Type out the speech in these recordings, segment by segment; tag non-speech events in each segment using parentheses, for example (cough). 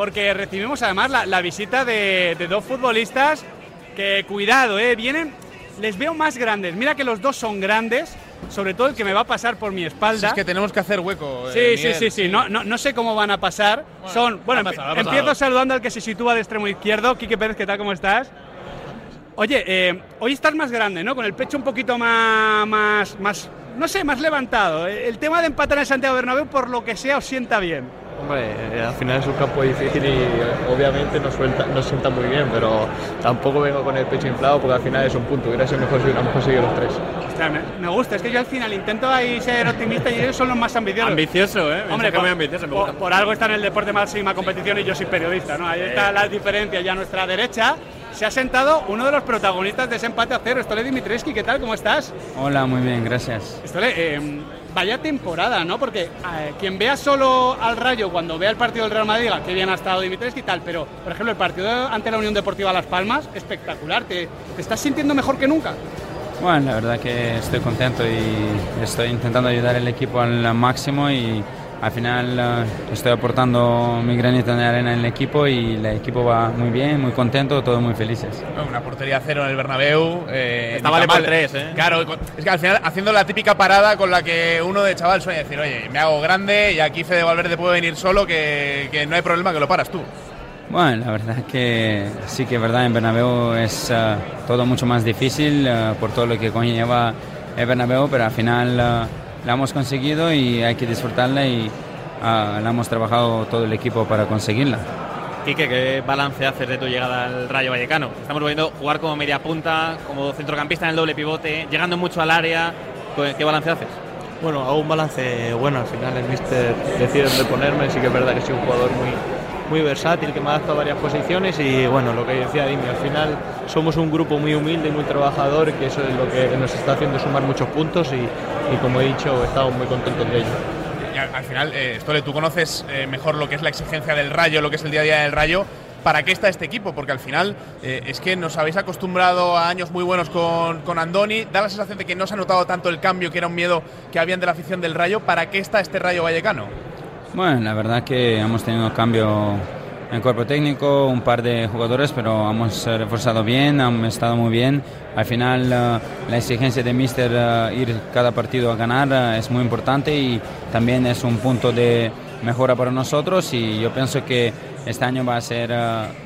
porque recibimos además la, la visita de, de dos futbolistas que, cuidado, eh, vienen, les veo más grandes. Mira que los dos son grandes, sobre todo el que me va a pasar por mi Si espalda. es que tenemos que hacer hueco. Sí, eh, sí, Miguel, sí, sí. No, no, no sé cómo van a pasar. Son, bueno, ha empi- pasado. empiezo saludando al que se sitúa de extremo izquierdo. Quique Pérez, ¿qué tal? ¿Cómo estás? Oye, eh, hoy estás más grande, ¿no? Con el pecho un poquito más, más, más, no sé, más levantado. El tema de empatar en Santiago Bernabéu, por lo que sea, os sienta bien. Hombre, eh, al final es un campo difícil y eh, obviamente nos, suelta, nos sienta muy bien, pero tampoco vengo con el pecho inflado porque al final es un punto. Hubiera sido mejor si hubiéramos conseguido los tres. Ostras, me, me gusta, es que yo al final intento ahí ser optimista y ellos son los más ambiciosos. Ambicioso, ¿eh? Hombre, por, muy ambicioso, me por- gusta. por algo está en el deporte máxima competición y yo soy periodista, ¿no? Ahí está la diferencia ya a nuestra derecha. Se ha sentado uno de los protagonistas de ese empate a cero, Stole Dimitrescu, ¿qué tal? ¿Cómo estás? Hola, muy bien, gracias. Stole, eh, vaya temporada, ¿no? Porque eh, quien vea solo al Rayo cuando vea el partido del Real Madrid, diga qué bien ha estado Dimitrescu y tal, pero, por ejemplo, el partido ante la Unión Deportiva Las Palmas, espectacular. ¿Te, te estás sintiendo mejor que nunca? Bueno, la verdad que estoy contento y estoy intentando ayudar al equipo al máximo y al final eh, estoy aportando mi granito de arena en el equipo y el equipo va muy bien, muy contento, todos muy felices. Una portería cero en el Bernabéu. Eh, Esta ni vale por mal. tres, ¿eh? Claro, es que al final haciendo la típica parada con la que uno de chaval sueña decir, oye, me hago grande y aquí Fede Valverde puede venir solo, que, que no hay problema, que lo paras tú. Bueno, la verdad que sí que es verdad, en Bernabéu es eh, todo mucho más difícil eh, por todo lo que conlleva el Bernabéu, pero al final la hemos conseguido y hay que disfrutarla y eh, la hemos trabajado todo el equipo para conseguirla. Quique, ¿qué balance haces de tu llegada al Rayo Vallecano? Estamos viendo jugar como media punta, como centrocampista en el doble pivote, llegando mucho al área. ¿Qué qué balance haces? Bueno, hago un balance bueno. Al final el míster decide dónde ponerme. Sí que es verdad que soy un jugador muy, muy versátil, que me adapta a varias posiciones y bueno, lo que decía Dimi, al final somos un grupo muy humilde y muy trabajador, que eso es lo que nos está haciendo sumar muchos puntos y, y como he dicho, estamos muy contentos de ello. Y al, al final, eh, Stole, tú conoces eh, mejor lo que es la exigencia del Rayo, lo que es el día a día del Rayo. ¿Para qué está este equipo? Porque al final eh, es que nos habéis acostumbrado a años muy buenos con, con Andoni. Da la sensación de que no se ha notado tanto el cambio, que era un miedo que habían de la afición del Rayo. ¿Para qué está este Rayo Vallecano? Bueno, la verdad que hemos tenido cambio en cuerpo técnico, un par de jugadores, pero hemos eh, reforzado bien, hemos estado muy bien. Al final eh, la exigencia de Mister eh, ir cada partido a ganar es muy importante y también es un punto de mejora para nosotros y yo pienso que este año va a ser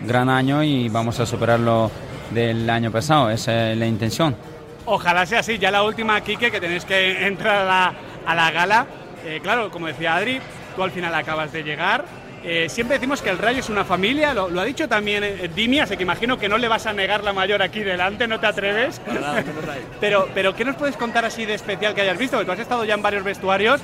gran año y vamos a superarlo del año pasado, esa es la intención. Ojalá sea así. Ya la última, Quique, que tenéis que entrar a la, a la gala. Eh, claro, como decía Adri, tú al final acabas de llegar. Eh, siempre decimos que el Rayo es una familia, lo, lo ha dicho también eh, Dimi, así que imagino que no le vas a negar la mayor aquí delante, no te atreves. (laughs) pero, pero, ¿qué nos puedes contar así de especial que hayas visto? Porque tú has estado ya en varios vestuarios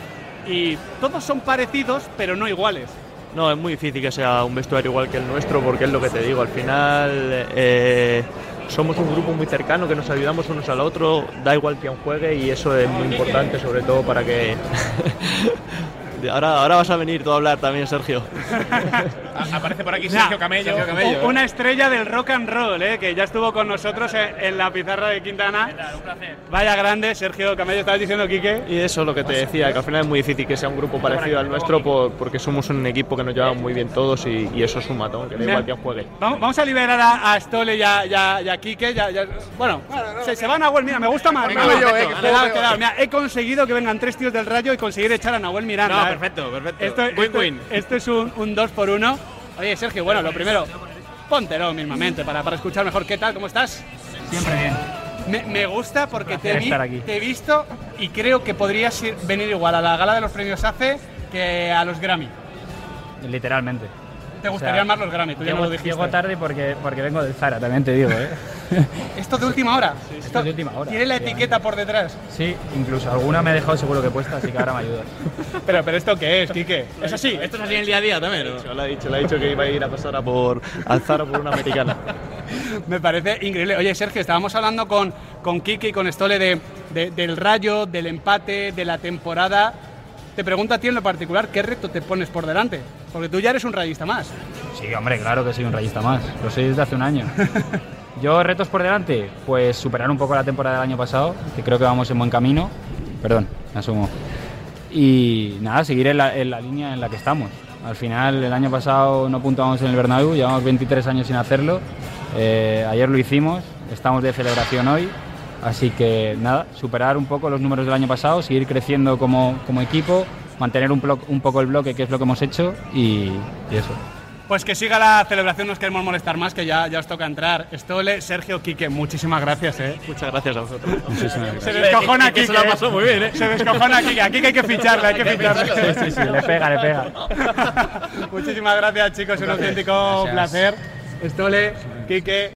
y todos son parecidos, pero no iguales. No, es muy difícil que sea un vestuario igual que el nuestro porque es lo que te digo, al final eh, somos un grupo muy cercano que nos ayudamos unos al otro, da igual quién juegue y eso es muy importante sobre todo para que... (laughs) ahora, ahora vas a venir tú a hablar también, Sergio. Aparece por aquí Sergio Camello. Sergio Camello. U- Una estrella del rock and roll, eh, que ya estuvo con nosotros en, en la pizarra de Quintana. Vaya grande, Sergio Camello, estabas diciendo, Quique. Y eso es lo que te decía, que al final es muy difícil que sea un grupo parecido al nuestro por- porque somos un equipo que nos llevamos muy bien todos y, y eso suma, ¿no? que da igual quién juegue. Vamos, vamos a liberar a, a Stole y a, y a- y a Quique. ya- ya- bueno, se, se van a Nahuel, mira, me gusta más. Venga, yo, gusta. eh, que Quedado, juego quedado. peor. Mira, he conseguido que vengan tres tíos del Rayo y conseguir echar a Nahuel Miranda. Perfecto, perfecto. Esto, esto- Win-win. esto es un, un dos por uno. Oye, Sergio, bueno, lo primero, póntelo mismamente para, para escuchar mejor. ¿Qué tal? ¿Cómo estás? Siempre bien. Me, me gusta porque te, vi- estar aquí. te he visto y creo que podrías ir- venir igual a la gala de los premios ACE que a los Grammy. Literalmente. Te gustarían más los Grammy, tú ya Llego, me lo dijiste. llego tarde porque, porque vengo del Zara, también te digo, ¿eh? (laughs) (laughs) Esto de última hora. esto es de última hora, Tiene la etiqueta por detrás. Sí, incluso alguna me he dejado seguro que puesta, así que ahora me ayudas. (laughs) Pero, pero ¿esto qué es, Quique? (laughs) Es así. Esto es así en el día a día también, ¿no? Le ha dicho, le ha dicho que iba a ir a pasar a por al Zara por una americana. Me parece increíble. Oye, Sergio, estábamos hablando con, con Kike y con Stole de, de- del rayo, del empate, de la temporada. Te pregunto a ti en lo particular, ¿qué reto te pones por delante? Porque tú ya eres un rayista más. Sí, hombre, claro que soy un rayista más. Lo soy desde hace un año. Yo, retos por delante, pues superar un poco la temporada del año pasado, que creo que vamos en buen camino. Perdón, me asumo. Y nada, seguir en la, en la línea en la que estamos. Al final, el año pasado no puntuamos en el Bernabéu, llevamos 23 años sin hacerlo. Eh, ayer lo hicimos, estamos de celebración hoy. Así que nada, superar un poco los números del año pasado, seguir creciendo como, como equipo, mantener un, un poco el bloque, que es lo que hemos hecho, y eso. Pues que siga la celebración, no os queremos molestar más, que ya, ya os toca entrar. Estole, Sergio, Quique, muchísimas gracias, ¿eh? Muchas gracias a vosotros. Muchísimas Se gracias. descojona Quique se la pasó muy bien, ¿eh? Se descojona Quique. A Quique hay que ficharle, hay que ficharle. Sí, sí, le pega, le pega. (laughs) Muchísimas gracias, chicos. Un auténtico placer. Estole, Quique.